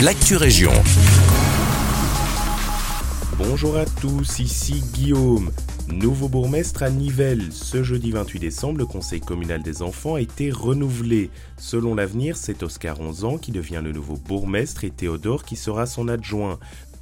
l'actu région. Bonjour à tous, ici Guillaume. Nouveau bourgmestre à Nivelles. Ce jeudi 28 décembre, le conseil communal des enfants a été renouvelé. Selon l'avenir, c'est Oscar 11 ans qui devient le nouveau bourgmestre et Théodore qui sera son adjoint.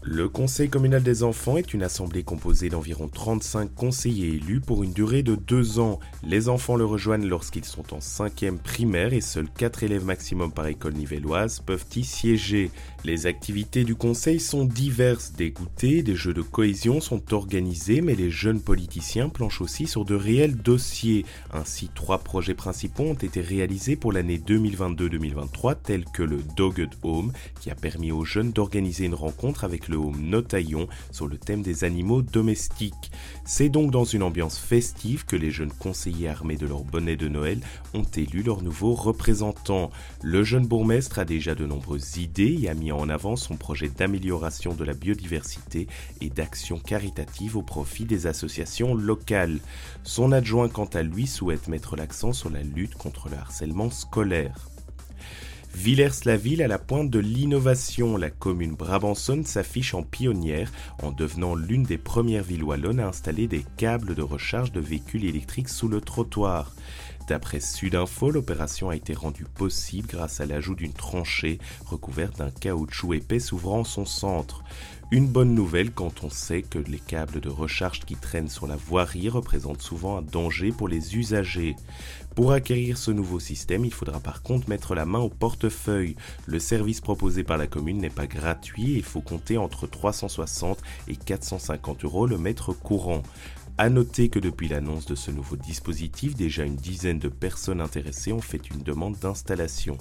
Le Conseil communal des enfants est une assemblée composée d'environ 35 conseillers élus pour une durée de deux ans. Les enfants le rejoignent lorsqu'ils sont en cinquième primaire et seuls 4 élèves maximum par école nivelloise peuvent y siéger. Les activités du Conseil sont diverses. Des goûters, des jeux de cohésion sont organisés, mais les jeunes politiciens planchent aussi sur de réels dossiers. Ainsi, trois projets principaux ont été réalisés pour l'année 2022-2023, tels que le Dogged Home, qui a permis aux jeunes d'organiser une rencontre avec le Notaillon sur le thème des animaux domestiques. C'est donc dans une ambiance festive que les jeunes conseillers armés de leur bonnet de Noël ont élu leur nouveau représentant. Le jeune bourgmestre a déjà de nombreuses idées et a mis en avant son projet d'amélioration de la biodiversité et d'action caritative au profit des associations locales. Son adjoint quant à lui souhaite mettre l'accent sur la lutte contre le harcèlement scolaire. Villers-la-Ville à la pointe de l'innovation, la commune brabançonne s'affiche en pionnière en devenant l'une des premières villes wallonnes à installer des câbles de recharge de véhicules électriques sous le trottoir. D'après Sudinfo, l'opération a été rendue possible grâce à l'ajout d'une tranchée recouverte d'un caoutchouc épais s'ouvrant son centre. Une bonne nouvelle quand on sait que les câbles de recharge qui traînent sur la voirie représentent souvent un danger pour les usagers. Pour acquérir ce nouveau système, il faudra par contre mettre la main au portefeuille. Le service proposé par la commune n'est pas gratuit et il faut compter entre 360 et 450 euros le mètre courant. A noter que depuis l'annonce de ce nouveau dispositif, déjà une dizaine de personnes intéressées ont fait une demande d'installation.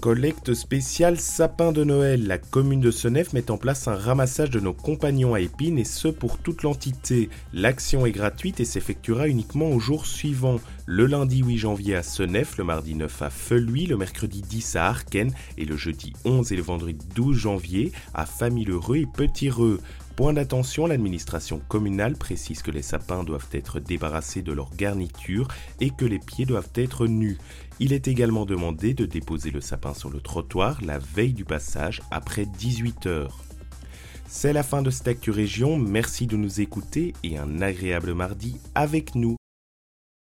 Collecte spéciale sapin de Noël. La commune de Senef met en place un ramassage de nos compagnons à épines et ce pour toute l'entité. L'action est gratuite et s'effectuera uniquement au jour suivant. Le lundi 8 janvier à Senef, le mardi 9 à Feluy, le mercredi 10 à Arken et le jeudi 11 et le vendredi 12 janvier à Famille-Heureux et Petit-Reux. Point d'attention, l'administration communale précise que les sapins doivent être débarrassés de leur garniture et que les pieds doivent être nus. Il est également demandé de déposer le sapin sur le trottoir la veille du passage après 18 heures. C'est la fin de cette Actu Région, merci de nous écouter et un agréable mardi avec nous.